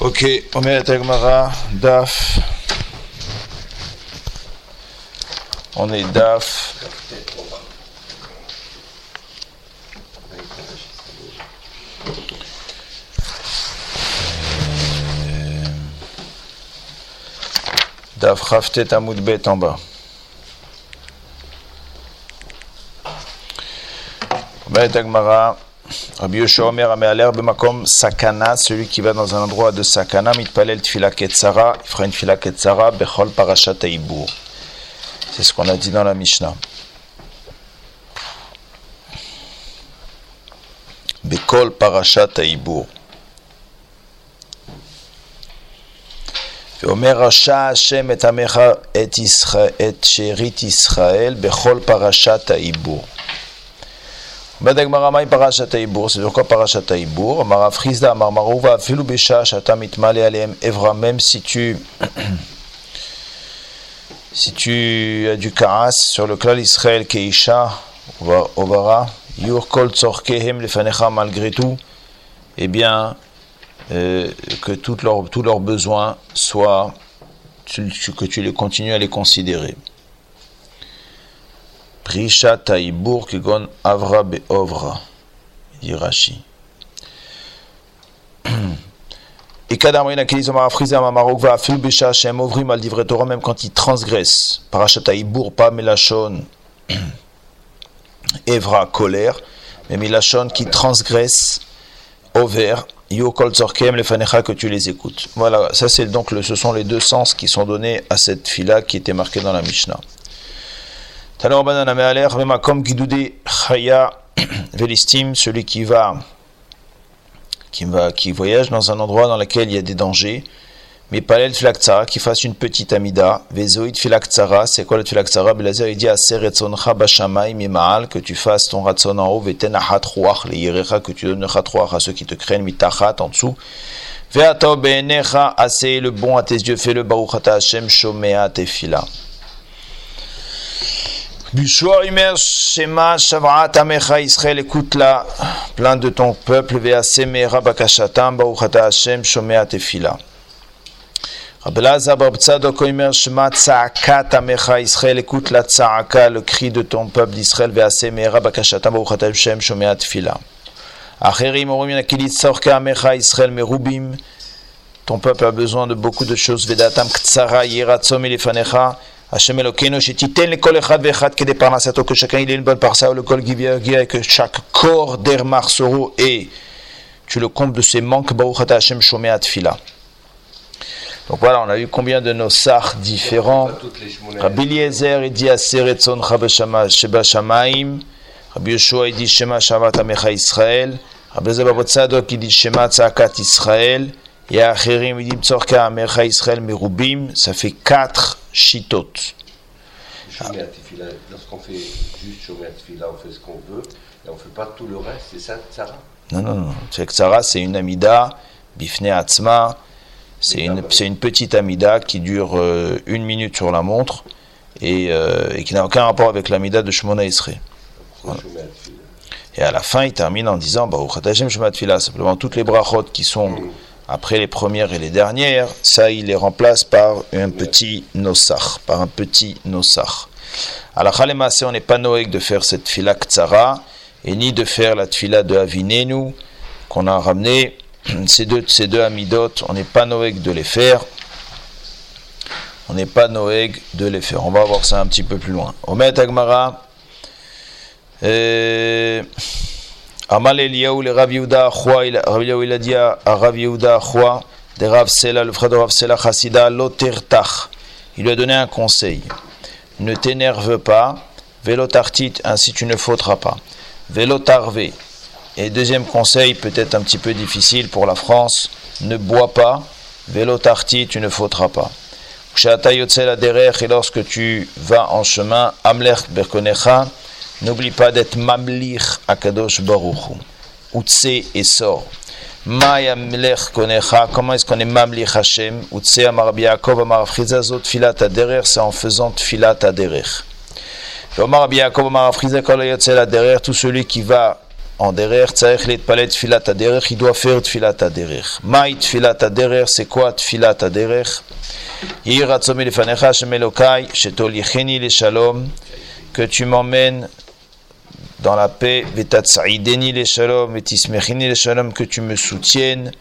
Ok, אומרת הגמרא, דף, on est דף, דף כ"ט עמוד ב' en bas. אומרת הגמרא, Rabbi Yoshua Omer Amealer Bemakom Sakana, celui qui va dans un endroit de Sakana, Mitpalel Tfila Ketzara, il fera une Tfila Ketzara, Bechol Parashat Aibur. C'est ce qu'on a dit dans la Mishnah. Bechol Parashat Aibur. ואומר רשע השם את עמך את, ישראל, את שארית ישראל בכל פרשת העיבור. C'est pourquoi Parashat Mara Frisda, Marmarouva, Filubesha, Shatamit Male Alem Evra, même si tu. As du karas sur le klal Israël Keisha, Ovara, Yur Kol Tzorkehem Lefanecha, malgré tout, eh bien, euh, que tous leurs, tous leurs besoins soient, que tu les continues à les considérer. Prisha Taïbour Kegon Avra Beovra, dit Rashi. Et Kadamrin Akilis Omar Afriza Mamarok va Afil Besha Shem Ovrim al Divret Torah, même quand il transgresse. Parashat Taïbour, pas Melachon, Evra, colère, mais Melachon qui transgresse, Over, Yo Kol Tzorkem, les Fanecha, que tu les écoutes. Voilà, ça c'est donc le, ce sont les deux sens qui sont donnés à cette fila qui était marquée dans la Mishnah. Celui qui va, qui va, qui voyage dans un endroit dans lequel il y a des dangers. Mais Palel Filaktsara, qui fasse une petite amida. Vezoïd Filaktsara, c'est quoi le Filaktsara Belazer, il dit Aseretzoncha Bashamay Mimaal, que tu fasses ton ratson en haut, Veten Ahat Ruach, les Yerecha, que tu donnes Ruach à ceux qui te craignent, Mitachat en dessous. Veato Beenecha, assez le bon à tes yeux, fais-le Baruchata Hashem, Shomea Tefila. Israël, écoute la plainte de ton peuple, Veasemera Bakashatam, Baruchata Hashem, Shomea Tefila. Rabelaza Babtzadok Oimer Shema Tzaakat Amecha Israël, écoute la Tzaaka, le cri de ton peuple d'Israël, Veasemera Bakashatam, Baruchata Hashem, Shomea Tefila. Acherim Orim Yakilit Sorka Amecha Israël, Merubim, ton peuple a besoin de beaucoup de choses, Hashem Elokeinu, Shetiten le kol echad ve'echad kede parnasato, que chacun il ait une bonne parsa, le kol giviagia, et que chaque corps d'Ermar Soro et tu le combles de ses manques, Baruch Ata Hashem Shomea Tfila. Donc voilà, on a eu combien de nos sars différents? Rabbi Eliezer, il dit Aseretzon Sheba Shamaim. Rabbi Yoshua, il dit Shema Shavat Amecha Israël. Rabbi Zababot Tzadok, il dit Shema Tzakat Israël. Ça fait quatre shitot. Lorsqu'on fait juste Shomer Tfila, on fait ce qu'on veut, et on ne fait pas tout le reste, c'est ça, Tzara? Non, non, non. Tzara, c'est une amida, Bifne Atzma. C'est une, une, petite amida qui dure euh, une minute sur la montre et, euh, et qui n'a aucun rapport avec l'amida de Shemona Isre. Voilà. Et à la fin, il termine en disant simplement toutes les brachot qui sont après les premières et les dernières, ça il les remplace par un petit nosach, par un petit nosach. À la Khalemase, on n'est pas noé de faire cette fila ktsara et ni de faire la tfila de Avinenu qu'on a ramené ces deux, ces deux on n'est pas noég de les faire. On n'est pas noég de les faire. On va voir ça un petit peu plus loin. Omet Agmara. Amal Eliyahu le Rav Yehuda Achwa. Rav Eliyahu il a dit à Rav Yehuda Achwa, de Rav Sela, le frère de Rav Sela Chassida, Lotertach. Il lui a donné un conseil. Ne t'énerve pas. Vélotartit, ainsi tu ne faudras pas. Vélotarve. Et deuxième conseil, peut-être un petit peu difficile pour la France, ne bois pas, vélo tarti, tu ne faudras pas. Et lorsque tu vas en chemin, Amlech Berkonecha, n'oublie pas d'être Mamlich Akadosh Baruchu. Utse et sort. Maya Amlech Konecha, comment est-ce qu'on est Mamlich Hashem? Utse Amar Yaakov Amar Frizazot Filat Aderer, c'est en faisant Filat Aderer. Omar Yaakov Amar Frizakol Yotse Aderer, tout celui qui va en derer, tzarech let palet tfilat aderer, il doit faire tfilat aderer. Maï tfilat aderer, c'est quoi tfilat aderer Yir atzomi lefanecha Hashem Elokai, shetolicheni le shalom, que tu m'emmènes dans la paix, vetatsaïdeni le shalom, vetismechini le shalom, que tu me soutiennes,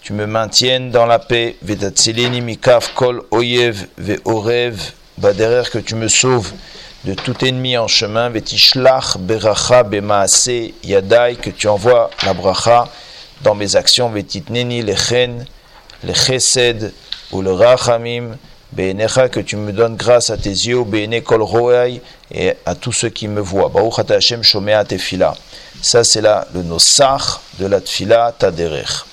tu me maintiennes dans la paix, mikaf kol oyev ve'orev, baderer, que tu me sauves de tout ennemi en chemin, vetishlach beracha bemaase yadai, que tu envoies la bracha dans mes actions, vetitneni lechen, le chesed ou Be'enecha, que tu me donnes grâce à tes yeux, Be'ene kol et à tous ceux qui me voient. Baruch Hashem shomea tefila. Ça, c'est là le nosach de la tefila taderer.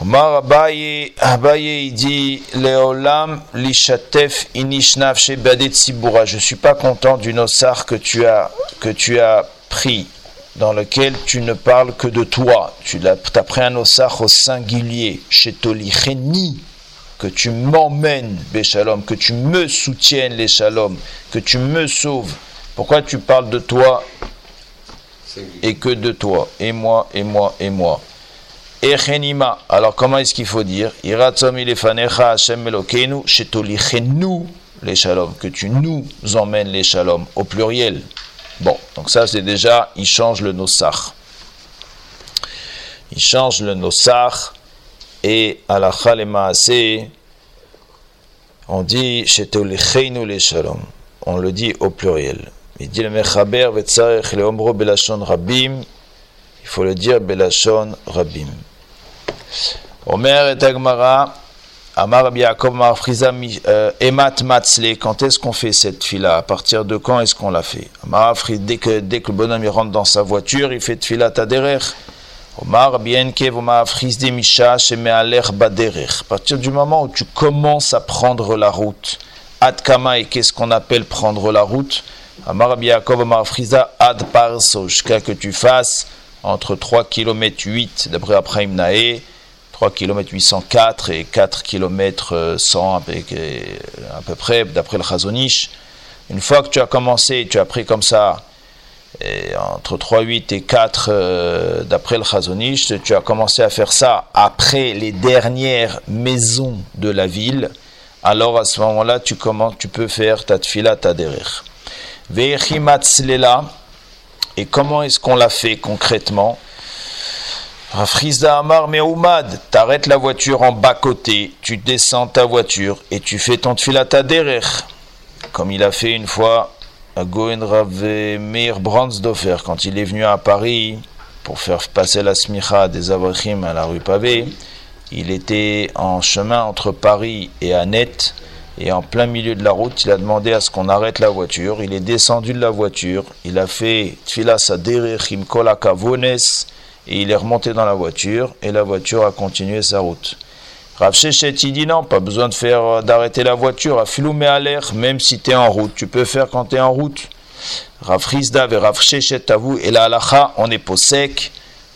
Omar Abaye, Abaye, il dit Leolam lishatef inishnaf sibura. Je suis pas content du nosach que tu as, que tu as pris, dans lequel tu ne parles que de toi. Tu as, as pris un nosach au singulier, chez Tolicheni, que tu m'emmènes, Béchalom, que tu me soutiennes, les Shalom, que tu me sauves. Pourquoi tu parles de toi et que de toi, et moi, et moi, et moi? Echenima, alors comment est-ce qu'il faut dire? Les Shalom, que tu nous emmènes les Shalom, au pluriel. Bon, donc ça c'est déjà, il change le nosach. Il change le nosach et à la Maaseh, on dit shalom. On le dit au pluriel. Il dit le mechaber vetzarech leomro belashon rabim. Il faut le dire belashon rabim. Omer et Agmara, Amar Yaakov Friza Emat Matzle, quand est-ce qu'on fait cette fila? À partir de quand est-ce qu'on la fait? Amar dès que, dès que le bonhomme rentre dans sa voiture, il fait fila taderer. Omar bien À partir du moment où tu commences à prendre la route, Adkama et qu'est-ce qu'on appelle prendre la route? Omar Friza Ad Parso, jusqu'à que tu fasses entre 3 km 8 d'après Abraham Nae, 3 km 804 et 4 km 100 à peu près d'après le Chazonish. Une fois que tu as commencé, tu as pris comme ça et entre 3, 8 et 4 euh, d'après le Chazonish, tu as commencé à faire ça après les dernières maisons de la ville, alors à ce moment-là, tu, tu peux faire ta tfila taderir. Et comment est-ce qu'on l'a fait concrètement? Rafrizda Amar Meoumad, t'arrêtes la voiture en bas-côté, tu descends ta voiture et tu fais ton tfila taderir. Comme il a fait une fois Goen Rav Meir Brandsdorfer, quand il est venu à Paris pour faire passer la smicha des Avrachim à la rue Pavé, il était en chemin entre Paris et Annette, et en plein milieu de la route, il a demandé à ce qu'on arrête la voiture. Il est descendu de la voiture, il a fait Tfilas Aderechim Kolakavones, et il est remonté dans la voiture, et la voiture a continué sa route. Rav Shechet, il dit non, pas besoin de faire euh, d'arrêter la voiture, à filoumer à l'air, même si tu es en route. Tu peux faire quand tu es en route. Rav Rizda et Rav Shechet, vous, et la halacha, on est pas sec,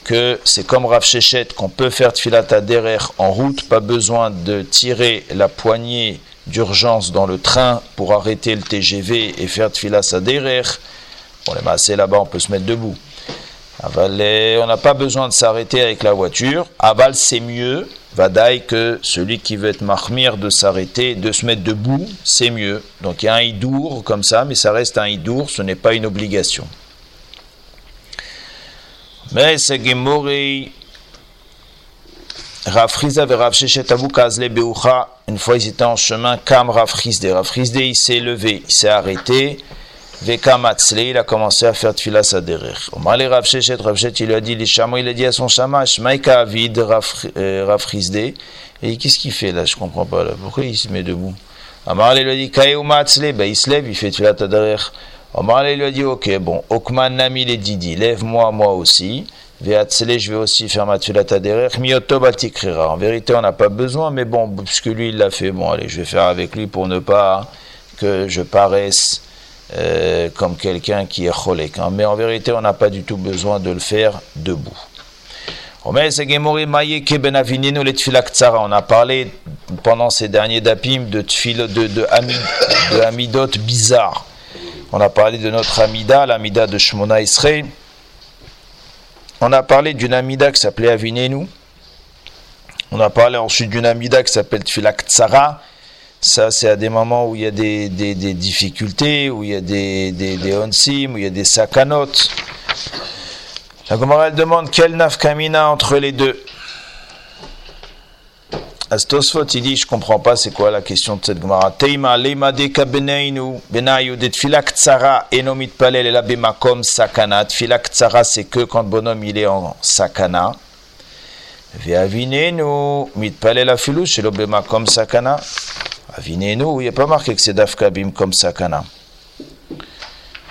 que c'est comme Rav Shechet qu'on peut faire tfilat derrière en route, pas besoin de tirer la poignée d'urgence dans le train pour arrêter le TGV et faire tfilat derrière. Bon, les massés là-bas, on peut se mettre debout. Aval, on n'a pas besoin de s'arrêter avec la voiture. Aval, c'est mieux Vadaï que celui qui veut être marmire de s'arrêter, de se mettre debout, c'est mieux. Donc il y a un hidour comme ça, mais ça reste un hidour, ce n'est pas une obligation. Mais c'est Rafriza ve Kazle Beucha, une fois ils étaient en chemin, Kam Rafrizde. Rafrizde il s'est levé, il s'est arrêté, Vekamatzle, il a commencé à faire tfila saderer. Omar le Rav Shechet, Rav Shechet, il lui a dit, les il a dit à son shamash, Maïka Avid, Rav Rizde. Et qu'est-ce qu'il fait là? Je comprends pas là. Pourquoi il se met debout? Omar lui a dit, Kae Matzle, ben il se lève, il fait tfila taderer. Omar lui a dit, ok, bon, Okman Nami le Didi, lève-moi moi aussi. Veatzle, je vais aussi faire ma tfila taderer. Mioto Batikrira. En vérité, on n'a pas besoin, mais bon, puisque lui il l'a fait, bon, allez, je vais faire avec lui pour ne pas que je paraisse euh, comme quelqu'un qui est cholek. Hein. Mais en vérité, on n'a pas du tout besoin de le faire debout. On a parlé pendant ces derniers dapim de, de, de, de amidot bizarres. On a parlé de notre amida, l'amida de Shmona Israël, on a parlé d'une amida qui s'appelait Avinenu. On a parlé ensuite d'une amida qui s'appelle Tfilak Tsara. Ça, c'est à des moments où il y a des, des, difficultés, où il y a des, des, où il y a des sakanot. La Gemara, elle demande quelle nafkamina entre les deux. Astosfot, il dit, je comprends pas, c'est quoi la question de cette Gemara. Teima, leima deka beneinu, benayu, de tfilak tsara, enomit palel, la bemakom sakana. Tfilak tsara, c'est que quand le bonhomme, il est en sakana. Ve'avinenu, mit palel afilu, shelo bemakom sakana. Avinenu, il n'y a pas marqué que c'est dafkabim comme sakana.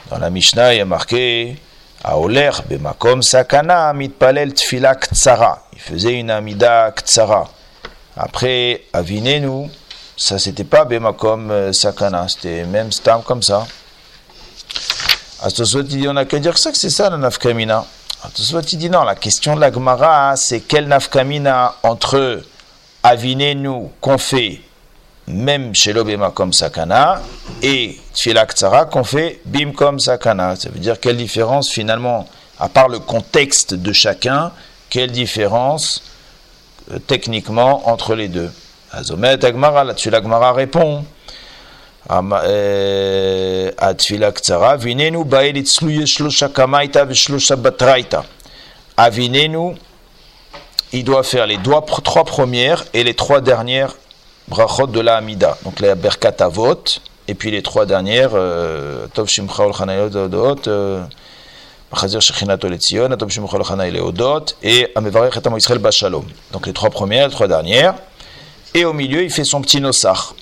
Dans la Mishnah, il y a marqué, Aoler, bemakom sakana, mit palel tfilak tsara. Il faisait une amida tsara. Après, Avinenu, ça c'était pas Bema comme euh, Sakana, c'était même Stam comme ça. Astoswat il dit on n'a qu'à dire ça que c'est ça la nafkamina. Astoswat il dit non, la question de la Gemara c'est quelle nafkamina entre Avinenu qu'on fait même chez l'Obema comme Sakana et Tfilak Tsara qu'on fait Bim comme Sakana. Ça veut dire quelle différence finalement, à part le contexte de chacun, quelle différence euh, techniquement entre les deux. Azomet Agmara, là-dessus l'Agmara répond. À Tfilak Tsara, Vinenu Baelit Sluye Shlosha Kamaita Veshlosha Batraita. Avinenu, il doit faire les trois premières et les trois dernières brachot de la Hamida. Donc la Berkat Avot, et puis les trois dernières, euh, Tov Shimcha Ol Chanayot Odot, Chazir Shechinato Letzion, Atom Shimcha Ol Chanay Leodot, et Amevarech et Israël Bashalom. Donc les trois premières, les trois dernières. Et au milieu, il fait son petit nosar.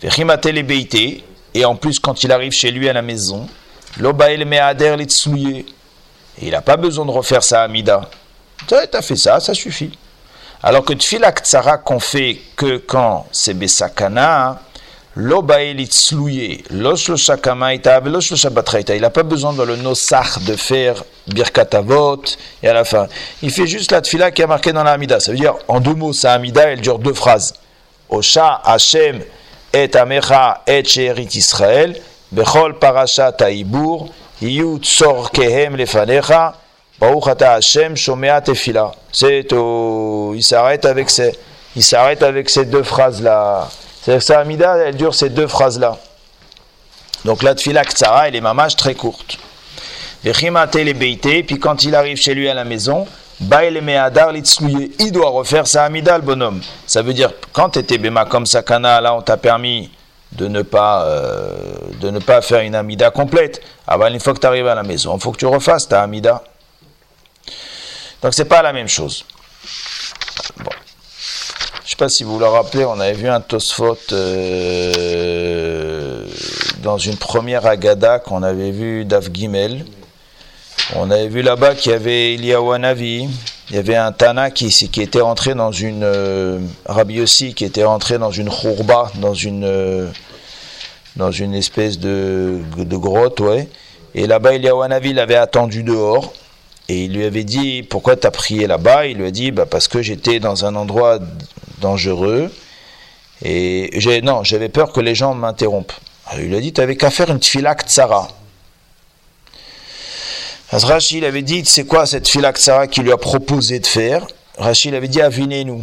Vechimate le Beite, et en plus, quand il arrive chez lui à la maison, Lobael Meader Litzmouye. Et il n'a pas besoin de refaire sa Hamida. Tu as fait ça, ça suffit. Alors que Tfilak Tsara qu'on fait que quand c'est Besakana, il n'a pas besoin dans le nosach de faire birkat avot et à la fin. Il fait juste la tfila qui est marquée dans la Hamida. Ça veut dire, en deux mots, sa Hamida, elle dure deux phrases. Osha Hashem et Amecha et Sherit Israël, Bechol Parashat Haibur, Yut Sor Kehem Lefanecha, C'est il s'arrête avec ces, il s'arrête avec ces deux phrases-là. C'est-à-dire sa Hamida, elle dure ces deux phrases-là. Donc la tfila ktsara, elle est mamage très courte. puis quand il arrive chez lui à la maison, il doit refaire sa Hamida, le bonhomme. Ça veut dire, quand tu étais Bema comme Sakana, là on t'a permis de ne pas, euh, de ne pas faire une Hamida complète. Ah ben, une fois que tu arrives à la maison, il faut que tu refasses ta Hamida. Donc c'est pas la même chose. Bon. Je sais pas si vous vous le rappelez, on avait vu un Tosfot euh, dans une première Agada qu'on avait vu d'Av Gimel. On avait vu là-bas qu'il y avait Eliawanavi, il y avait un Tana qui, était rentré dans une. Euh, Rabbi qui était rentré dans une khourba, dans une. Euh, dans une espèce de, de grotte, ouais. Et là-bas, Eliawanavi l'avait attendu dehors. Et il lui avait dit Pourquoi tu as prié là-bas? Il lui a dit bah, Parce que j'étais dans un endroit dangereux. Et non, j'avais peur que les gens m'interrompent. il lui a dit, tu n'avais qu'à faire une tfilak tsara. Rashi, il avait dit, c'est quoi cette tfilak tsara qu'il lui a proposé de faire? Rashi, il avait dit, avinez-nous.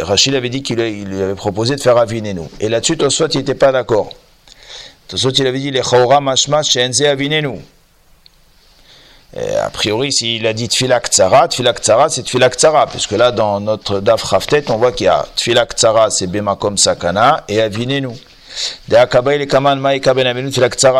Rachid avait dit qu'il lui avait proposé de faire avinez-nous. Et là-dessus, Tosot, il n'était pas d'accord. Tosot, il avait dit, les chaura mashmash shenze a priori, s'il a dit Tfilak Tzara, Tfilak Tzara, c'est Tfilak Tzara, puisque là, dans notre Daf Raftet, on voit qu'il y a Tfilak Tzara, c'est Bemakom Sakana, et Avinenu.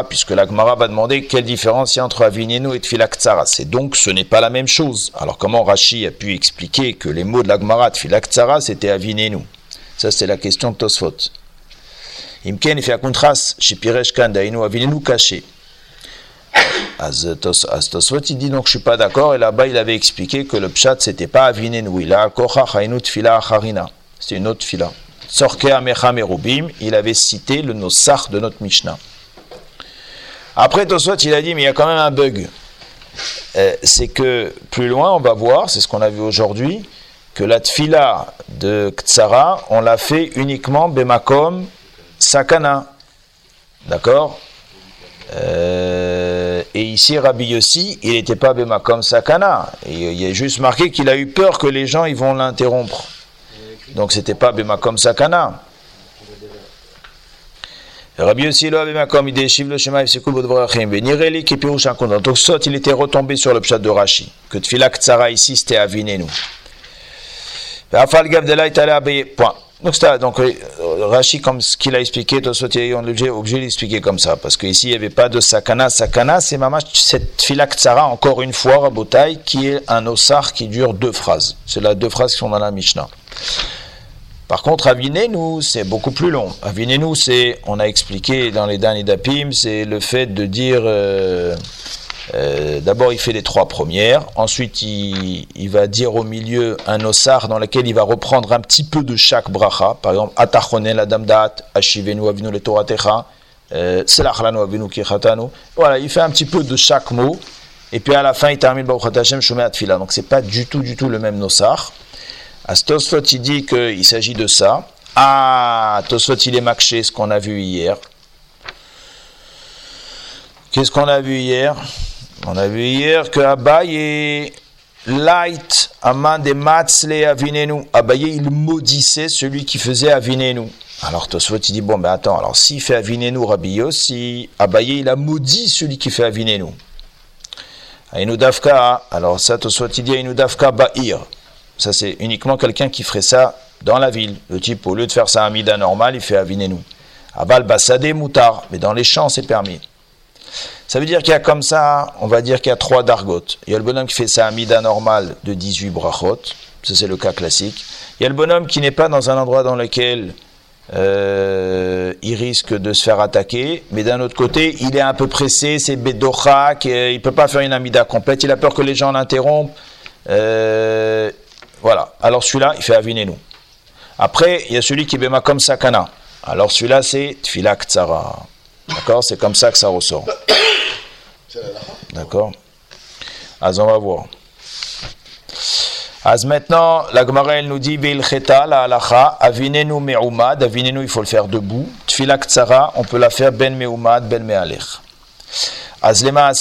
Puisque la Gemara va demander quelle différence il y a entre Avinenu et Tfilak Tzara. C'est donc, ce n'est pas la même chose. Alors, comment Rashi a pu expliquer que les mots de la Gemara, Tfilak Tzara, c'était Avinenu Ça, c'est la question de Tosfot. Imken, il fait un Avinenu caché. Astoswat, il dit donc je suis pas d'accord, et là-bas il avait expliqué que le pshat c'était pas Avinenu, il a Kocha Fila Acharina, c'est une autre fila. Sorke Amecha Merubim, il avait cité le Nosach de notre Mishnah. Après Toswat, il a dit mais il y a quand même un bug. Euh, c'est que plus loin on va voir, c'est ce qu'on a vu aujourd'hui, que la tfila de Ktsara, on l'a fait uniquement Bemakom Sakana. D'accord? Euh, Et ici, Rabbi Yossi, il n'était pas Bemakom Sakana. Et il y a juste marqué qu'il a eu peur que les gens ils vont l'interrompre. Donc c'était pas Bemakom Sakana. Rabbi Yossi lo Bemakom Ideshiv le Shema Ifsekul Bodvrachim. Benireli Kepirush Akondan. Donc soit il était retombé sur le pshat de Rashi. Que Tfilak Tzara ici c'était Avinenu. Afal Gavdela est allé abeiller. Point. Donc, c'est donc euh, Rashi, comme ce qu'il a expliqué, Tosot on est obligé d'expliquer comme ça, parce qu'ici il n'y avait pas de sakana. Sakana, c'est mamash cette filak tsara, encore une fois, Rabotai, qui est un osar qui dure deux phrases. C'est là deux phrases qui sont dans la Mishnah. Par contre, Avinenu, c'est beaucoup plus long. Avinenu, c'est, on a expliqué dans les derniers dapim, c'est le fait de dire. Euh, euh, d'abord, il fait les trois premières. Ensuite, il, va dire au milieu un osar dans lequel il va reprendre un petit peu de chaque bracha. Par exemple, Atachone la damdat, Ashivenu avinu le toratecha, euh, Selachlanu avinu. Voilà, il fait un petit peu de chaque mot. Et puis à la fin, il termine Baruch Hashem Shomeat Fila. Donc, c'est pas du tout, du tout le même nosar. Astosfot, il dit qu'il s'agit de ça. Ah, Tosfot, il est makché, ce qu'on a vu hier. Qu'est-ce qu'on a vu hier? On a vu hier que Abaye light aman de matzle avinenu. Abaye il maudissait celui qui faisait avinenu. Alors Tosfot il dit bon ben attends alors s'il fait avinenu Rabbi si Abaye il a maudit celui qui fait avinenu. Dafka, alors ça Tosfot il dit Dafka ba'ir. Ça c'est uniquement quelqu'un qui ferait ça dans la ville. Le type au lieu de faire ça à mida normal il fait avinenu. Abal basade moutar, mais dans les champs c'est permis. Ça veut dire qu'il y a comme ça, on va dire qu'il y a trois dargotes. Il y a le bonhomme qui fait sa amida normale de 18 brachot, ça c'est le cas classique. Il y a le bonhomme qui n'est pas dans un endroit dans lequel euh, il risque de se faire attaquer, mais d'un autre côté, il est un peu pressé, c'est Bedochak, il ne peut pas faire une amida complète, il a peur que les gens l'interrompent. Euh, voilà, alors celui-là, il fait Avinenu. Après, il y a celui qui béma comme Sakana. Alors celui-là, c'est Tfilak Tzara. D'accord? C'est comme ça que ça ressort. D'accord Az on va voir. Az maintenant, la Gemara elle nous dit Bilcheta la halacha, avinenu me'umad, avinenu il faut le faire debout. Tfilak tsara, on peut la faire ben me'umad, ben me'alech. Az lema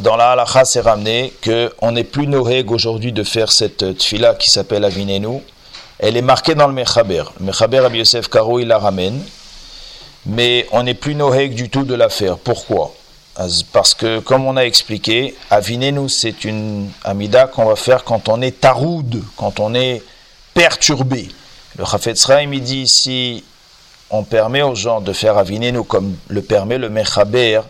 dans la halacha c'est ramené qu'on n'est plus noreg aujourd'hui de faire cette tfila qui s'appelle avinenu. Elle est marquée dans le mechaber. Le mechaber Rabbi Yosef Karo il la ramène mais on n'est plus noheg du tout de l'affaire. Pourquoi? Parce que, comme on a expliqué, Avinenu, c'est une amida qu'on va faire quand on est taroud, quand on est perturbé. Le Chafetz il dit si on permet aux gens de faire Avinenu comme le permet le Mechaber,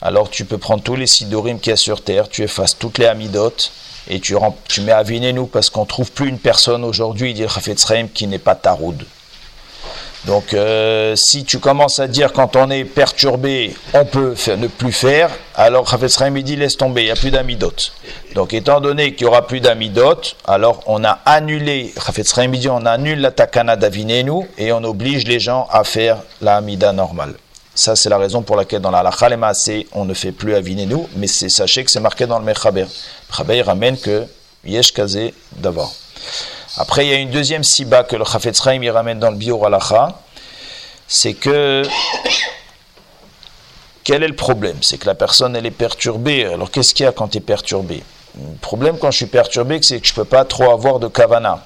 alors tu peux prendre tous les sidorim qu'il y a sur terre, tu effaces toutes les amidotes et tu, mets Avinenu parce qu'on ne trouve plus une personne aujourd'hui, dit le Chafetz qui n'est pas taroud. Donc, euh, si tu commences à dire quand on est perturbé, on peut ne plus faire, alors Chafetz il dit laisse tomber, il n'y a plus d'amidote. Donc, étant donné qu'il n'y aura plus d'amidote, alors on a annulé, Chafetz dit on annule la takana d'Avinenu et on oblige les gens à faire la amida normale. Ça, c'est la raison pour laquelle dans la halakha on ne fait plus Avinenu, mais sachez que c'est marqué dans le Mechaber. Mechaber ramène que Yesh Kaze d'abord. Après, il y a une deuxième siba que le Chafetz Chaim ramène dans le Biur Alacha, c'est que quel est le problème? C'est que la personne elle est perturbée. Alors qu'est-ce qu'il y a quand tu es perturbé? Le problème quand je suis perturbé, c'est que je ne peux pas trop avoir de kavana.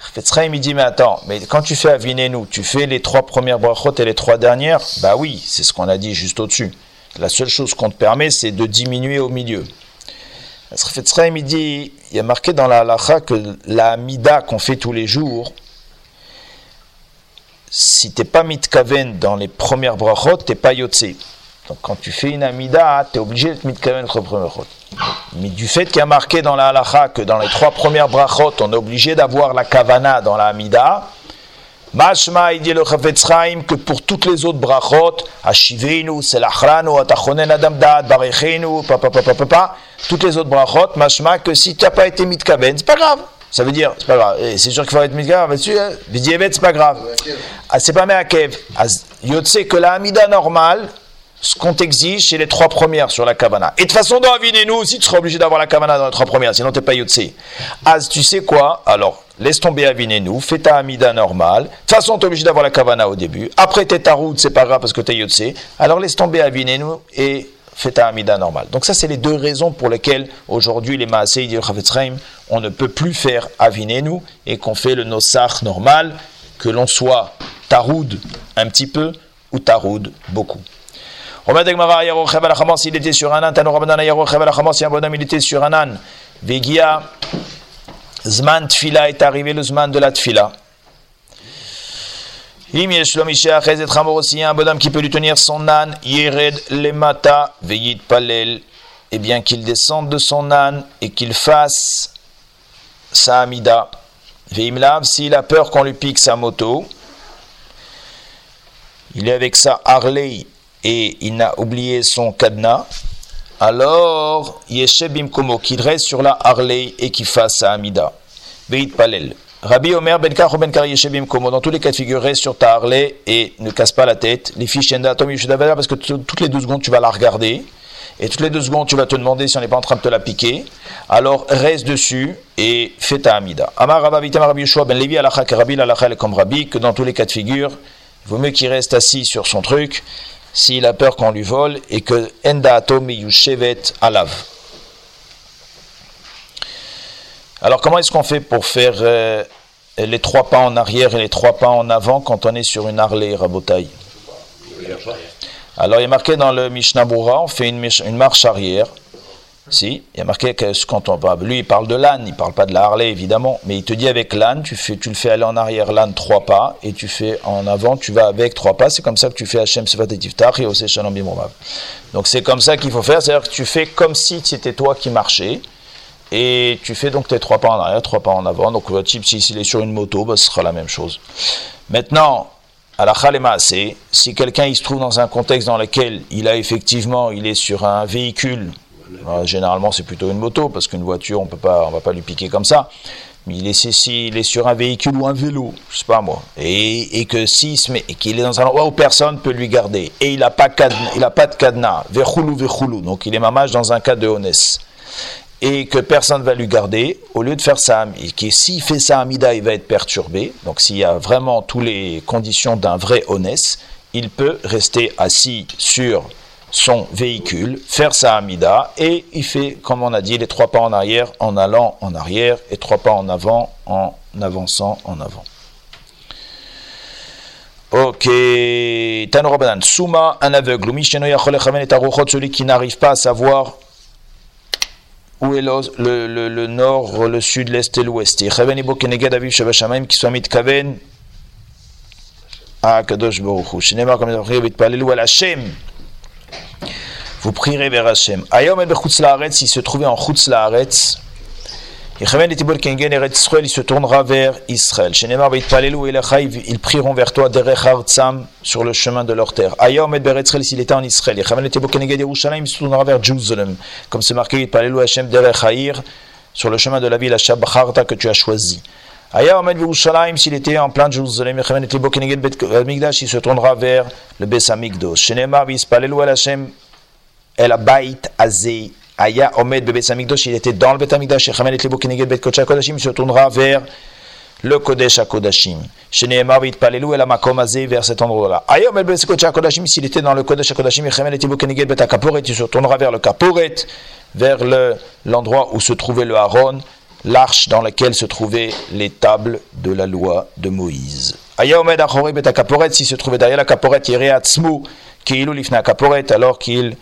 Chafetz Chaim il dit mais attends, mais quand tu fais Avinenu, tu fais les trois premières brachot et les trois dernières? Bah oui, c'est ce qu'on a dit juste au-dessus. La seule chose qu'on te permet, c'est de diminuer au milieu. Il dit, il y a marqué dans la halacha que la mida qu'on fait tous les jours, si tu n'es pas mitkaven dans les premières brachot, tu n'es pas yotse. Donc quand tu fais une amida, tu es obligé d'être mitkaven dans les premières brachot. Mais du fait qu'il y a marqué dans la halacha que dans les trois premières brachot, on est obligé d'avoir la kavana dans la amida, Mashma, il dit le Chafetz Chaim que pour toutes les autres brachot, Ashivenu, Selachranu, Atachonen Adamdad, Barechenu, papa, papa, papa, toutes les autres brachot, Mashma, que si tu n'as pas été mitkaben, c'est pas grave. Ça veut dire, c'est pas grave. C'est sûr qu'il faut être mitkaben là-dessus, hein. c'est pas grave. Ah, c'est pas meakev. Yotse que la Amida normale, ce qu'on t'exige, c'est les trois premières sur la Kavana. Et de toute façon, dans nous aussi, tu seras obligé d'avoir la Kavana dans les trois premières, sinon tu n'es pas Yotse. Az, tu sais quoi? Alors, laisse tomber nous, fais ta Amida normale. De toute façon, tu es obligé d'avoir la Kavana au début. Après, t'es Taroud, c'est pas grave parce que t'es Yotse. Alors, laisse tomber nous et fais ta Amida normale. Donc ça, c'est les deux raisons pour lesquelles aujourd'hui les Maasei du on ne peut plus faire Avinenu et qu'on fait le Nosach normal, que l'on soit Taroud un petit peu ou Taroud beaucoup. Il était sur un âne, un bonhomme, il était sur un âne. Vegia, Zman Tfila est arrivé le Zman de la Tfila. Im aussi un bonhomme qui peut lui tenir son âne, Yered Lemata, Veyit Palel, eh bien qu'il descende de son âne et qu'il fasse sa Amida. Veimlav, s'il a peur qu'on lui pique sa moto, il est avec sa Harley et il n'a oublié son cadenas, alors Yeshebim Komo, qu'il reste sur la Harley et qu'il fasse sa Amida. Veit Palel. Rabbi Omer ben Kar ben Kar Yeshebim Komo, dans tous les cas de figure, reste sur ta Harley et ne casse pas la tête. Les fiches Tom parce que toutes les deux secondes tu vas la regarder. Et toutes les deux secondes, tu vas te demander si on n'est pas en train de te la piquer. Alors, reste dessus et fais ta Amida. Amar Rabbi Rabbi Yeshua ben Levi alakha Rabbi comme Rabbi, que dans tous les cas de figure, il vaut mieux qu'il reste assis sur son truc s'il a peur qu'on lui vole et que Endato Miyushevet Alav. Alors comment est-ce qu'on fait pour faire euh, les trois pas en arrière et les trois pas en avant quand on est sur une Harley Rabotaille Alors il est marqué dans le Mishnah on fait une, une marche arrière. Si, il y a marqué que quand on parle, lui il parle de l'âne, il parle pas de la Harley évidemment, mais il te dit avec l'âne, tu fais, tu le fais aller en arrière l'âne trois pas et tu fais en avant, tu vas avec trois pas. C'est comme ça que tu fais Hachem Sevat et et Ose Shalom Donc c'est comme ça qu'il faut faire, c'est-à-dire que tu fais comme si c'était toi qui marchais et tu fais donc tes trois pas en arrière, trois pas en avant. Donc le type s'il est sur une moto, bah, ce sera la même chose. Maintenant, à la si quelqu'un il se trouve dans un contexte dans lequel il a effectivement, il est sur un véhicule généralement, c'est plutôt une moto, parce qu'une voiture, on peut pas, va pas lui piquer comme ça. Mais il est, si, il est sur un véhicule ou un vélo, je sais pas moi, et, et que se qu'il est dans un endroit où personne peut lui garder, et il n'a pas, pas de cadenas, verroulou, verroulou, donc il est mamage dans un cas de honnêteté, et que personne va lui garder, au lieu de faire ça, et que s'il fait ça à Mida, il va être perturbé, donc s'il y a vraiment toutes les conditions d'un vrai honnête, il peut rester assis sur son véhicule, faire sa Amida, et il fait, comme on a dit, les trois pas en arrière en allant en arrière, et trois pas en avant en avançant en avant. Ok, Tanorabanan, Souma, un aveugle, celui qui n'arrive pas à savoir où est le, nord, le sud, l'est et l'ouest. qui soit à Kadosh Baruch Hu. Shinema, comme il dit, Hashem. Vous prierez vers Hachem. Ayom el laaretz, il se trouvait en chutz. Il se tournera vers Israël. Ils prieront vers toi sur le chemin de leur terre. Ayom et Beretzrel, s'il était en Israël. Il se tournera vers Jérusalem. Comme c'est marqué, Hashem sur le chemin de la ville à Shabacharta que tu as choisi. Ayom et Yerushalayim, s'il était en plein Jérusalem. Il se tournera vers le Bes Amikdos. El Abait Azé, Aya Omed Bebet Amikdosh, il était dans le Bet Amikdash, Shechamen et Lebo Keneged Bet Kodesh Kodashim, il se tournera vers le Kodesh Kodashim. Sheneemar Vit Palelu El Amakom Azé, vers cet endroit-là. Aya Omed Bebet Kodesh s'il était dans le Kodesh Kodashim, Shechamen et Lebo Keneged Bet il se tournera vers le Kaporet, vers l'endroit où se trouvait le Haron, l'arche dans laquelle se trouvaient les tables de la loi de Moïse. Aya Omed Achore Bet Akaporet, s'il se trouvait derrière la Kaporet, Yere Atzmu, Keilu Lifna Kaporet, alors qu'il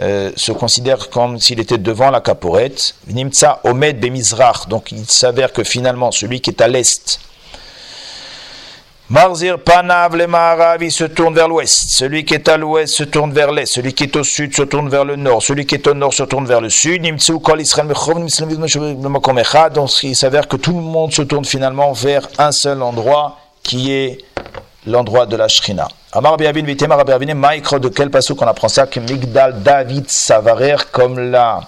euh, se considère comme s'il était devant la caporette. Nimtsa Omed Bemizrach, donc il s'avère que finalement celui qui est à l'est, Marzir Panav le Maharav, se tourne vers l'ouest. Celui qui est à l'ouest se tourne vers l'est. Celui qui est au sud se tourne vers le nord. Celui qui est au nord se tourne vers le sud. Donc il s'avère que tout le monde se tourne finalement vers un seul endroit qui est l'endroit de la Shrina. Amar Biavin Vitem Arabiavine, Maïkro, de quel passage qu'on apprend ça Que Migdal David Savarer, comme la,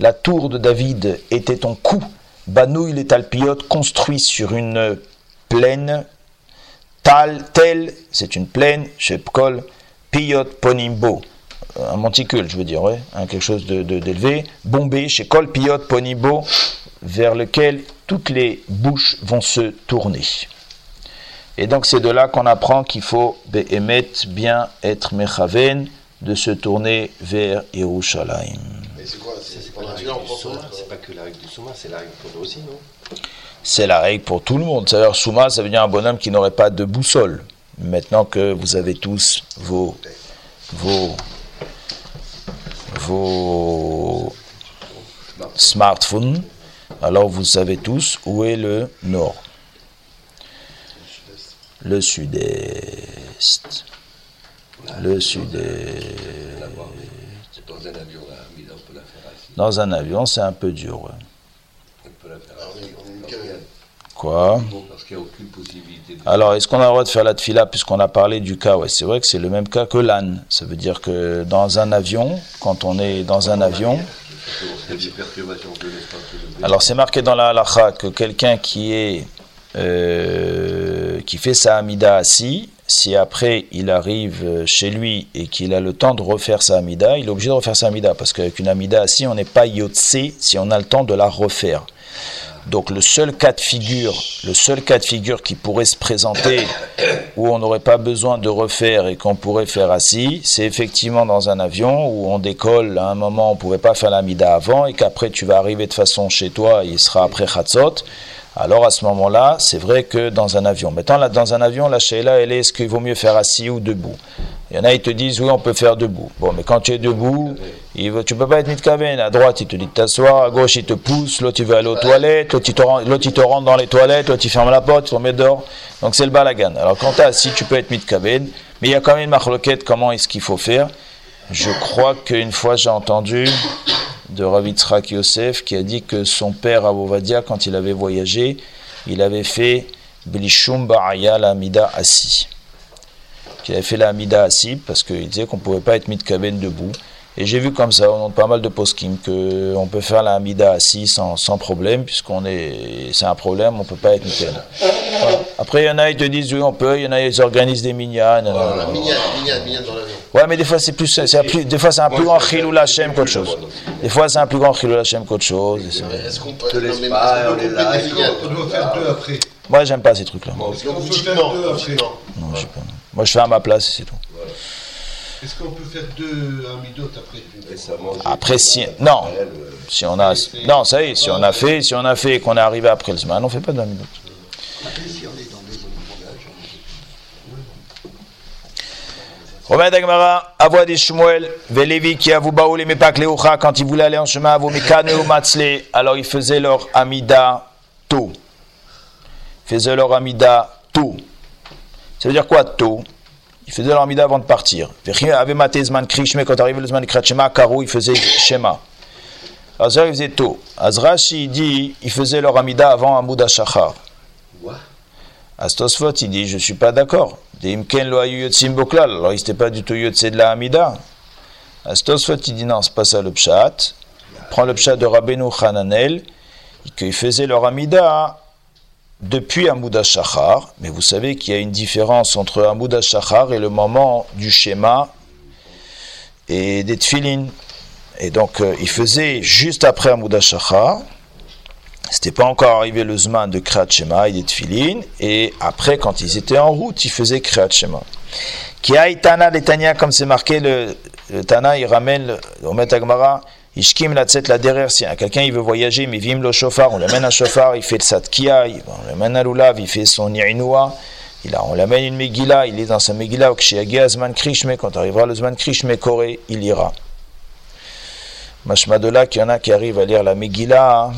la tour de David était ton cou, Banouille les talpiotes construit sur une plaine, Tal, tel, c'est une plaine, Shepkol, Piot Ponimbo, un monticule, je veux dire, hein, quelque chose d'élevé, de, bombé, chez Kol Piot Ponimbo, vers lequel toutes les bouches vont se tourner. Et donc c'est de là qu'on apprend qu'il faut bien être mechaven de se tourner vers Yerushalayim. Mais c'est quoi C'est pas, pas que la règle du Souma, c'est la règle pour nous aussi, non? C'est la règle pour tout le monde. C'est-à-dire, Souma, ça veut dire un bonhomme qui n'aurait pas de boussole. Maintenant que vous avez tous vos, vos, vos smartphones, alors vous savez tous où est le nord. Le sud-est. Le sud-est. Dans un avion, la Hamida, on peut la faire assis. Dans un avion, c'est un peu dur. ouais. On peut la faire assis. Quoi? Parce qu'il n'y a aucune possibilité de. Alors, est-ce qu'on a le droit de faire la tfila puisqu'on a parlé du cas? Ouais, c'est vrai que c'est le même cas que l'âne. Ça veut dire que dans un avion, quand on est dans un avion, alors c'est marqué dans la halakha que quelqu'un qui est euh, qui fait sa amida assis, si après il arrive euh, chez lui et qu'il a le temps de refaire sa amida, il est obligé de refaire sa amida parce qu'avec une amida assis, on n'est pas yotse si on a le temps de la refaire. Donc le seul cas de figure, le seul cas de figure qui pourrait se présenter où on n'aurait pas besoin de refaire et qu'on pourrait faire assis, c'est effectivement dans un avion où on décolle à un moment on ne pouvait pas faire la mida avant et qu'après tu vas arriver de façon chez toi, il sera après Khatzot. Alors à ce moment-là, c'est vrai que dans un avion. Maintenant, dans un avion, la Sheila, elle est est-ce qu'il vaut mieux faire assis ou debout? Il y en a, ils te disent oui, on peut faire debout. Bon, mais quand tu es debout, il veut, tu peux pas être mitkaven. À droite, il te dit de t'asseoir, à gauche, il te pousse, l'autre, il veut aller aux toilettes, l'autre, il te rentre dans les toilettes, l'autre, il ferme la porte, il te remet dehors. Donc c'est le balagan. Alors quand tu es assis, tu peux être mitkaven, mais il y a quand même une marloquette, comment est-ce qu'il faut faire? Je crois qu'une fois, j'ai entendu de Rav Yitzhak Yosef qui a dit que son père Avovadia, quand il avait voyagé, il avait fait Blishum Ba'aya la Amida assis. Qu'il avait fait la Amida assis parce qu'il disait qu'on ne pouvait pas être mitkaben debout. Et j'ai vu comme ça, au nom de pas mal de poskim, qu'on peut faire la Amida assis sans, sans problème, puisqu'on est, c'est un problème, on ne peut pas être mitkaben. Voilà. Après, il y en a, ils te disent oui, on peut, il y en a, ils organisent des minyanes. Voilà, mignonne, mignonne, mignonne dans l'avion. Ouais, mais des fois c'est plus, c'est un plus, des fois c'est un plus grand chilou Hashem qu'autre chose. Des fois c'est un plus grand chilou Hashem qu'autre chose. Est-ce qu'on peut. Mais pas, on est là, On doit faire deux après. Moi j'aime pas ces trucs-là. Moi, je sais pas. Moi je fais à ma place, et c'est tout. Est-ce qu'on peut faire deux amidotes après Récemment, Après, si- non. euh, Si on a, non, ça y est, si on a fait, si on a fait et qu'on est arrivé après le semaine, on fait pas minute. Romain Dagmara, Avoua des Shmuel, Vélévi qui a vous baoulé mais pas Léocha, quand ils voulaient aller en chemin, à vos Mekane ou Matzle, alors ils faisaient leur Amida tôt. Ils faisaient leur Amida tôt. Ça veut dire quoi tôt? Ils faisaient leur Amida avant de partir. Quand arrivait le Zman Krachema, Karo, ils faisaient Shema. Alors ça, ils faisaient tôt. Azrachi, il dit, ils faisaient leur Amida avant Amoud Shachar. Astosfot, il dit, je ne suis pas d'accord. Alors, il n'était pas du tout yotse de la Hamida. Astosfot, il dit, non, c'est pas ça le pshat. Il prend le pshat de Rabbeinu Hananel, qu'ils faisaient leur Hamida depuis Amoud Shachar. Mais vous savez qu'il y a une différence entre Amoud Shachar et le moment du schéma et des tfilin. Et donc, euh, il faisait juste après Amoud Shachar. C'était pas encore arrivé le Zman de Kriyat Shema et des Tfilin. Et après, quand ils étaient en route, ils faisaient Kriyat Shema. Qui a les Tania, comme c'est marqué, le Tana, il ramène le- au Metagmara, Ishkim la tset la derrière. Si quelqu'un il veut voyager, mais vim le chauffard, on l'amène un chauffard, il fait le Satkia, on l'amène un Lulav, il fait son Irinoua. Il a, on l'amène une Megillah, il est dans sa Megillah, au Kshiagi Zman Krishme, quand arrivera le Zman Krishme Koré, il ira. Mashma de qu'il y en a qui arrivent à lire la Megillah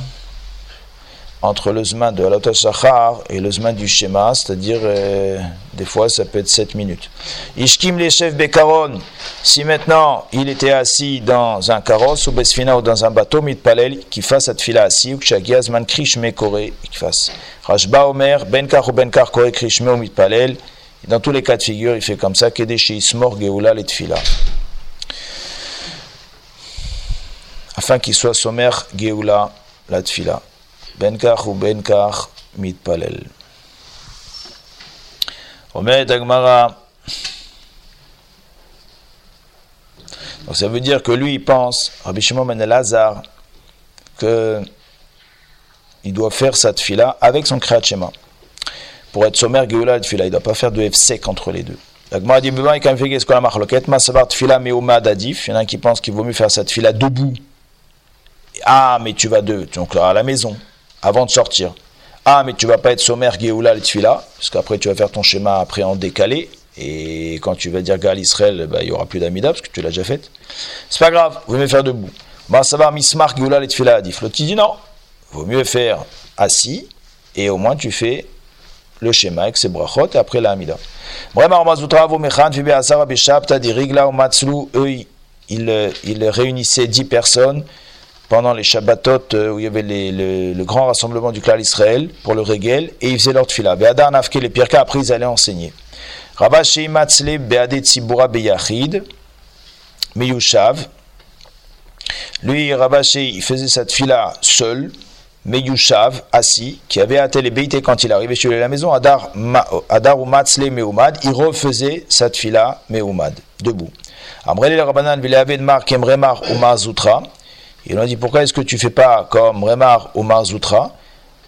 entre le Zman de Halot Shachar et le Zman du Shema, c'est-à-dire euh, des fois ça peut être 7 minutes. Ishkim les chefs Bekaron, si maintenant il était assis dans un carrosse ou Besfina ou dans un bateau, Mitpalel, qu'il fasse cette fila assis, ou Kshagia Zman Krishme Kore, qu'il fasse. Rashba Omer, Benkar ou Benkar Kore Krishme ou Mitpalel, dans tous les cas de figure, il fait comme ça, Kedeshi Ismor Geoula les Tfila. Afin qu'il soit sommaire Geoula la. Benkar ou Benkar mitpalel. Omet Agmara. Donc ça veut dire que lui il pense, Rabbi Shimon Ben Elazar, que il doit faire sa tfila avec son kriyat shema. Pour être sommaire Geoula et tfila, il ne doit pas faire de F entre les deux. La Gemara dit, quand même fait ce qu'on a marloquette, Masabar tfila meumad adif. Il y en a qui pense qu'il vaut mieux faire cette fila debout. Ah, mais tu vas de, donc à la maison, avant de sortir. Ah, mais tu vas pas être sommaire Géoula le tfila, parce qu'après tu vas faire ton schéma après en décalé. Et quand tu vas dire Gal Israël, bah, il y aura plus d'Amida, parce que tu l'as déjà fait. C'est pas grave, vous mieux faire debout. Masabar mismar Géoula le tfila adif. L'autre dit non, vaut mieux faire assis, et au moins tu fais le schéma avec ses brachot et après la ils, ils réunissaient dix personnes pendant les Shabbatot euh, où il y avait le, grand rassemblement du clan Israël pour le Regel et ils faisaient leur tfila. Be'adar nafke les pirka, après ils allaient enseigner. Rabba Shei Matzle Be'ade Tzibura Beyachid Meyushav. Lui, Rabba il faisait cette fila seul. Meyushav, assis, qui avait les béités quand il arrivait chez lui à la maison, Adar, ou Matzle Meumad, il refaisait cette fila Meumad, debout. Amrele le Rabbanan Vileaved Mar Kemremar ou Marzoutra. Il a dit pourquoi est-ce que tu fais pas comme Remar ou Marzoutra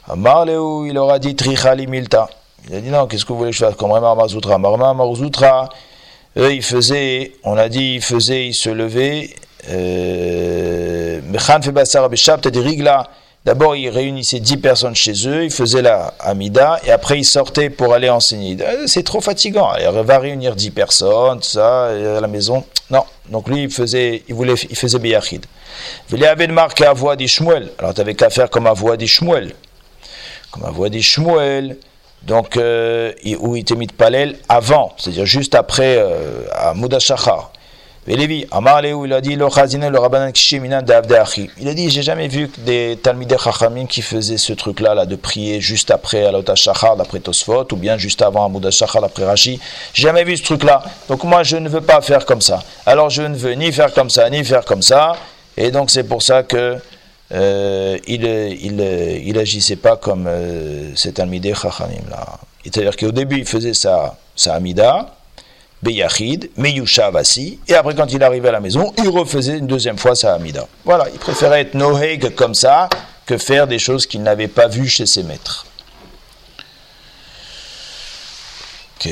Amar Leu, il aura dit Trichali Milta. Il a dit non, qu'est-ce que vous voulez que je fasse comme Remar Marzoutra Remar Marzoutra, eux ils faisaient, on a dit ils faisaient, ils se levaient, euh, Mechan fait Bassar Abishab, t'as des rigla. D'abord, ils réunissaient 10 personnes chez eux, ils faisaient la Amida, et après ils sortaient pour aller enseigner. Euh, C'est trop fatigant. On va réunir 10 personnes, tout ça, à la maison. Non. Donc lui, il faisait, il voulait, il faisait Beyachid. Alors tu avais qu'à faire comme voix des Shmuel. Comme voix des Shmuel. Donc, euh, où il était mis de palel avant, c'est-à-dire juste après, euh, à Moudashachar. Et Amar il a dit, le Achi. Il a dit, j'ai jamais vu des talmidei chachamim qui faisaient ce truc-là, là, de prier juste après à l'Otashachar, d'après Tosfot, ou bien juste avant à Moudashachar, d'après Rashi. J'ai jamais vu ce truc-là. Donc moi, je ne veux pas faire comme ça. Alors je ne veux ni faire comme ça, ni faire comme ça. Et donc c'est pour ça que euh, il, il, agissait pas comme euh, cet Talmidei chachamim là. C'est-à-dire qu'au début, il faisait sa, sa Amida, Beyachid, Meyushav assis, et après quand il arrivait à la maison, il refaisait une deuxième fois sa Hamida. Voilà, il préférait être Noheg comme ça que faire des choses qu'il n'avait pas vues chez ses maîtres. Ok.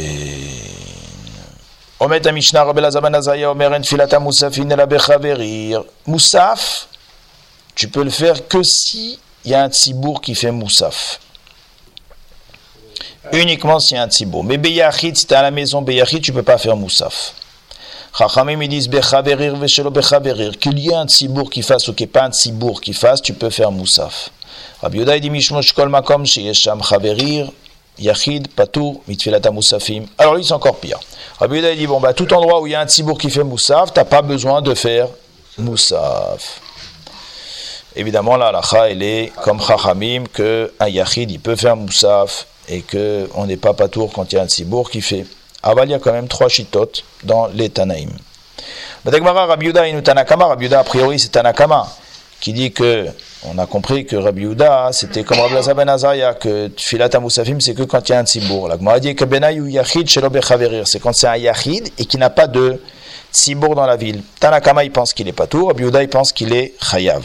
Omet Mishnah Rabbi Elazar ben Azariah Omer en filata Moussafin el Abechaverir. Moussaf, tu peux le faire que si il y a un tzibour qui fait Moussaf. Uniquement s'il y a un tzibour. Mais Beyachid, si tu es à la maison Beyachid, tu peux pas faire Moussaf. Chachamim, ils disent Bechaverir veshelo Bechaverir. Qu'il y ait un tzibour qui fasse ou qu'il n'y ait pas un tzibour qui fasse, tu peux faire Moussaf. Rabbi Yoda, dit Mishmosh kol makom sheyesham chaverir. Yachid, Patour, Mitfilata Moussafim. Alors lui, c'est encore pire. Rabbi il dit, bon, bah, tout endroit où il y a un tzibour qui fait Moussaf, t'as pas besoin de faire Moussaf. Évidemment, la halakha, elle est comme Chachamim, que un Yachid, il peut faire Moussaf, et que on n'est pas Patour quand il y a un tzibour qui fait. Aval, il y a quand même trois chitotes dans les Tanaïm. Badagmara, Rabbi Yehuda, il nous Tanakama. Rabbi a priori, c'est Tanakama, qui dit que, on a compris que Rabbi Yehuda, c'était comme Rabbi Lazar ben Azaria, que Moussafim, c'est que quand il y a un tzibour. La Gemara dit que Benayu Yachid Bechaverir, c'est quand c'est un Yachid et qui n'a pas de tzibour dans la ville. Tanakama, il pense qu'il est Patour, Rabbi Yehuda, il pense qu'il est Chayav.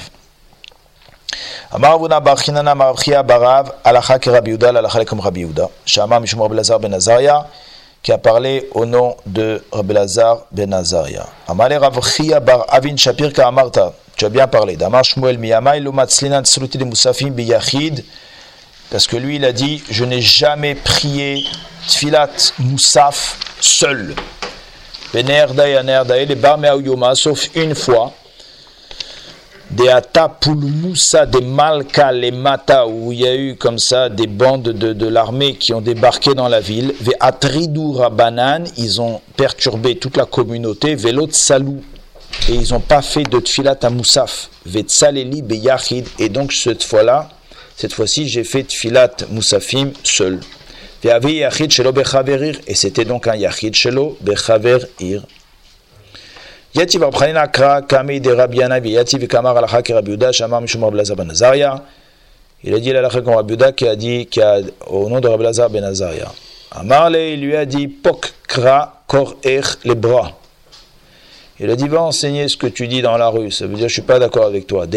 Amar Avuna Barchinana Marabchia Barav, Alacha ke Rabbi Yehuda, Alacha comme Rabbi Yehuda. Shama Mishum Rabbi Lazar ben Azaria, qui a parlé au nom de Rabbi Lazar ben Azaria. Amale Rav Chia Bar Avin Shapir ka Amarta. Tu as bien parlé. Parce que lui, il a dit Je n'ai jamais prié Tfilat Moussaf seul. Sauf une fois. Des Ata Moussa, des Malka, les Mata, où il y a eu comme ça des bandes de, de l'armée qui ont débarqué dans la ville. Ve Atridou Rabanan, ils ont perturbé toute la communauté. Velot Salou, et ils n'ont pas fait de tfilat à Moussaf, vetsaleli beyachid, et donc cette fois-là, cette fois-ci, j'ai fait tfilat Moussafim seul. Et c'était donc un yachid shelo bechaverir. Yativ Rabchanin Akra, Kami de Rabiana, Yativ Kamar Alacha ki Rabbi Yehuda, Shamar Mishum Rabbi ben Azaria. Il a dit l'Alacha comme Rabbi Yehuda qui a dit, qui a, au nom de Rabbi Lazar ben Azaria. Amarle, il lui a dit, Pok Kra Kor Ech les bras. Il a dit va enseigner ce que tu dis dans la rue. Ça veut dire je suis pas d'accord avec toi. Moi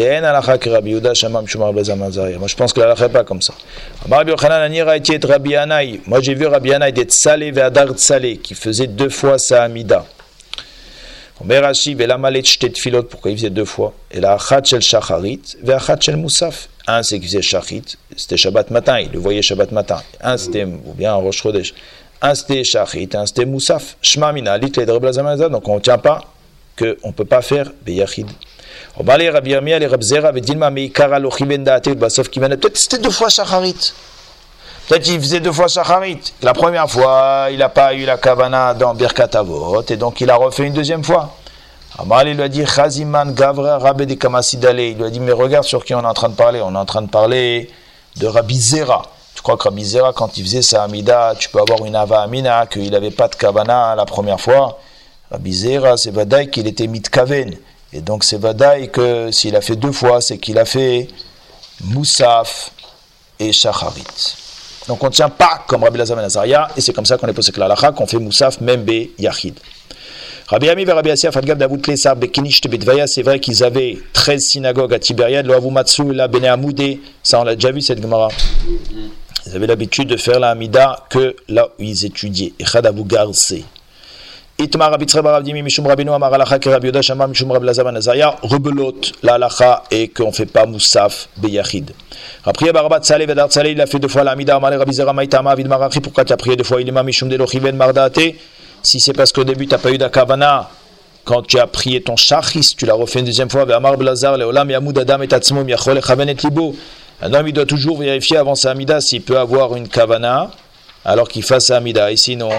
je pense que l'alakha n'est pas comme ça. Moi j'ai vu Rabbi Anaï d'être salé ve'adar salé qui faisait deux fois sa amida. Pourquoi il faisait deux fois? Et la achat shel shacharit ve'achat shel musaf. Un c'est qu'il faisait shachit, c'était Shabbat matin, il le voyait Shabbat matin. Un c'était ou bien Rosh. Un c'était shachit, un c'était musaf. Shma mina donc on ne tient pas qu'on ne peut pas faire Beyachid. Rabbi Daate, Basov qui Peut-être c'était deux fois Shacharit. Peut-être qu'il faisait deux fois Shacharit. La première fois, il n'a pas eu la Kavana dans Birkat Avot, et donc il a refait une deuxième fois. Amar lui a dit Gavra Rabbe de Kamasidale. Il lui a dit Mais regarde sur qui on est en train de parler. On est en train de parler de Rabbi Zera. Tu crois que Rabbi Zera, quand il faisait sa Amida, tu peux avoir une Ava Amina, qu'il n'avait pas de Kavana la première fois. Rabbi Zera, c'est Vadaï qu'il était mitkaven. Et donc c'est Vadaï que s'il a fait deux fois, c'est qu'il a fait Moussaf et Shacharit. Donc on ne tient pas comme Rabbi Lazar Nazaria, et c'est comme ça qu'on est posé que la qu'on fait Moussaf, Membe, Yachid. Rabbi Ami Rabbi Asiyaf Adgab Davut Lesar Bekinish Betvaya, c'est vrai qu'ils avaient 13 synagogues à Tibériade, lo Avumatsu, la Bene Amoudé, ça on l'a déjà vu cette Gemara. Ils avaient l'habitude de faire la Amida que là où ils étudiaient. Echad Abu Garse. Itmar Rabbi Dimi Mishum Rabbeinu Amar Alacha Rabbi Yoda Shama Mishum Rabbi Lazar Nazaria rebelote la halacha et qu'on ne fait pas Moussaf Beyachid. Après Barabat Saleh Vedar Saleh il a fait deux fois l'Amida Amar Rabbi Zera Maïtama Vid Marachi pourquoi tu as prié deux fois? Il est Mishum Delochi Ben Mardate si c'est parce qu'au début tu n'as pas eu d'Akavana quand tu as prié ton Shachis tu l'as refait une deuxième fois Amar Blazar Leolam Yamud Adam et Atzmum Yachol Echaven et Libo un homme il doit toujours vérifier avant sa Amida s'il peut avoir une Kavana alors qu'il fasse sa Amida. Et sinon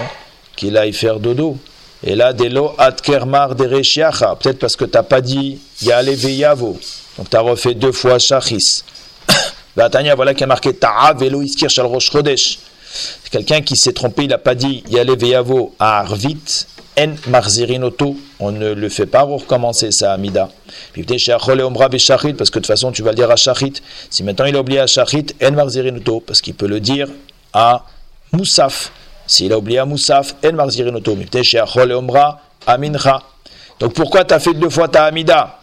qu'il aille faire dodo et là, Delo Atkermar de Rechiacha. Peut-être parce que tu n'as pas dit Yale Veyavo. Donc tu as refait deux fois Shachis. Vatania, voilà qui a marqué Ta'a Velo Iskir Shal Rosh Chodesh. Quelqu'un qui s'est trompé, il n'a pas dit Yale Veyavo à Arvit. En Marzirinoto. On ne le fait pas recommencer ça, Amida. Parce que de toute façon tu vas le dire à Shachit. Si maintenant il a oublié à Shachit, En Marzirinoto, parce qu'il peut le dire à Moussaf. S'il a oublié un Moussaf, En Marzirinoto, Achol Omra, Amincha. Donc pourquoi tu as fait deux fois ta Amida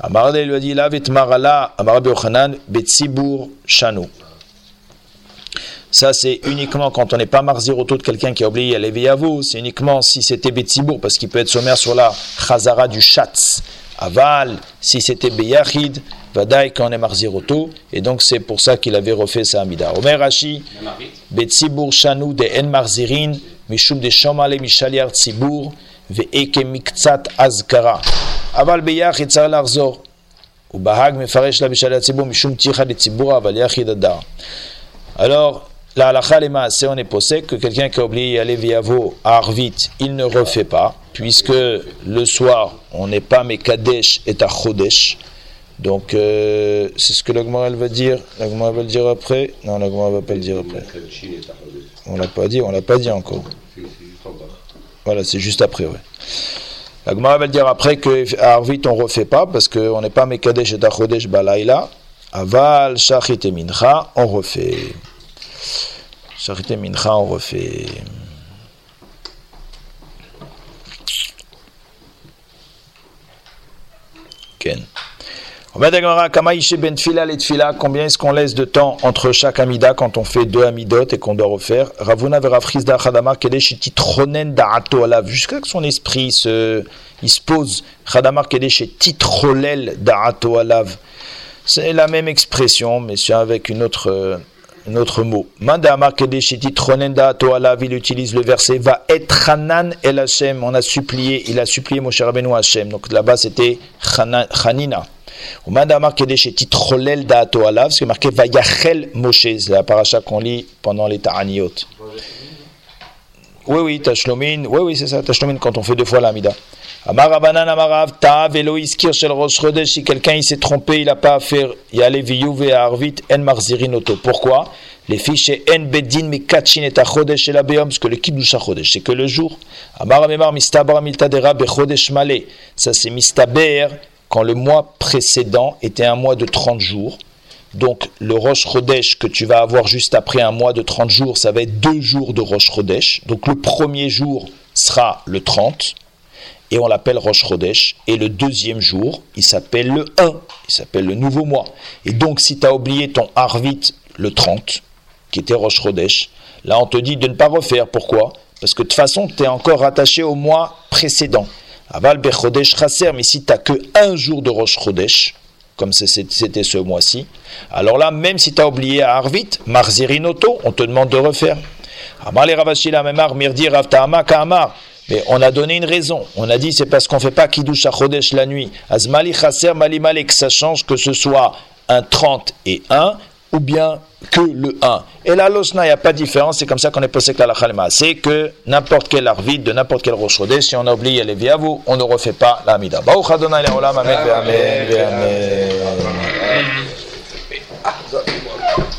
Amarade lui a dit Lavet Marala, Amarabe Yochanan, Betsibour Shano. Ça, c'est uniquement quand on n'est pas marziroto de quelqu'un qui a oublié Aleviavo. C'est uniquement si c'était Betsibour, parce qu'il peut être sommaire sur la Chazara du Chatz. Aval, si c'était Beyachid, Vadaï quand on est marzirotou, et donc c'est pour ça qu'il avait refait sa Amida. Omer Rashi, Betsibour Shanu de En Marzirin, Mishum de Shomale Mishaliar Tsibour, Ve'eke Miktsat Azkara. Aval Beyach et Tsar Larzor, Ubahag Mefaresh la Mishaliar Tsibour, Mishum Ticha de Tsibour, Aval Yachid Alors, la halakha c'est on est posé que quelqu'un qui a oublié aller viavo à Arvit, il ne refait pas, puisque le soir, on n'est pas Mekadesh et à Chodesh. Donc, euh, c'est ce que l'Agmara va dire. L'Agmara va le dire après. Non, l'Agmara va pas le dire après. On l'a pas dit, on l'a pas dit encore. Voilà, c'est juste après, ouais. La Gemara va le dire après qu'à Arvit on refait pas parce qu'on n'est pas Mekadesh et Tachodesh Balaïla. Aval, Shachit et Mincha, on refait. Shachit et Mincha, on refait. Ken. Ben combien est-ce qu'on laisse de temps entre chaque amida quand on fait deux amidot et qu'on doit refaire Ravuna verafrizda chadamar kedeshiti tronen da'ato alav jusqu'à que son esprit se, il se pose. Chadamar kedeshiti trolel da'ato alav. C'est la même expression, mais c'est avec une autre, un autre mot. Mandamar kedeshiti tronen da'ato alav, il utilise le verset va être hanan el Hashem. On a supplié, il a supplié Moshe Rabbeinu Hashem. Donc là-bas c'était chanina. Alav, c'est marqué Vayachel Moshe, c'est la paracha qu'on lit pendant les Ta'aniot. Oui, oui, Tashlomin, oui, oui, c'est ça, Tashlomin quand on fait deux fois l'Amida. Amar Abanan Amarav, Ta'av Eloïs Kirshel Rosh si quelqu'un il s'est trompé, il n'a pas à faire Yale Viyuve Arvit En Marzirinoto. Pourquoi? Les fiches En Bedin Mikachin et Achodesh et la Beom, parce que le Kiddush Chodesh, c'est que le jour. Amar Amemar Mistabar Miltadera Bechodesh Male, ça c'est Mistaber quand le mois précédent était un mois de 30 jours. Donc le Rosh Chodesh que tu vas avoir juste après un mois de 30 jours, ça va être deux jours de Rosh Chodesh. Donc le premier jour sera le 30. et on l'appelle Rosh Chodesh. Et le deuxième jour, il s'appelle le 1, il s'appelle le nouveau mois. Et donc, si tu as oublié ton Arvit le 30, qui était Rosh Chodesh, là on te dit de ne pas refaire. Pourquoi? Parce que de toute façon, tu es encore rattaché au mois précédent. Aval Bechodesh Chaser, mais si tu n'as que un jour de Rosh Chodesh, comme c'était ce mois-ci, alors là, même si tu as oublié à Arvit, Marzirinoto, on te demande de refaire. Amar les Ravashila Memar Mirdi Rav Ta'ama Ka'amar. Mais on a donné une raison. On a dit c'est parce qu'on ne fait pas Kiddush Chodesh la nuit. Azmali Chaser Mali Malek. Ça change que ce soit un 30 et 1 ou bien que le 1. Et là, l'osna, il n'y a pas de différence, c'est comme ça qu'on est posé la chalma. C'est que n'importe quel arvide, de n'importe quel roche si on a oublié les viavou, on ne refait pas la mida.